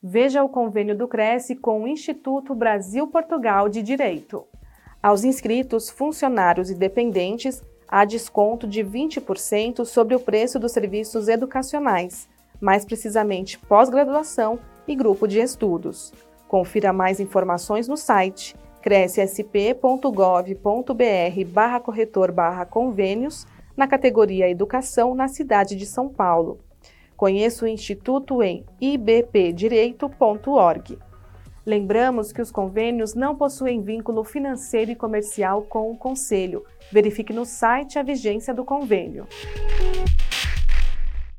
Veja o convênio do Cresce com o Instituto Brasil-Portugal de Direito. Aos inscritos, funcionários e dependentes, há desconto de 20% sobre o preço dos serviços educacionais, mais precisamente pós-graduação e grupo de estudos. Confira mais informações no site crescsp.gov.br barra corretor barra convênios na categoria Educação na cidade de São Paulo. Conheça o Instituto em ibpdireito.org. Lembramos que os convênios não possuem vínculo financeiro e comercial com o Conselho. Verifique no site a vigência do convênio.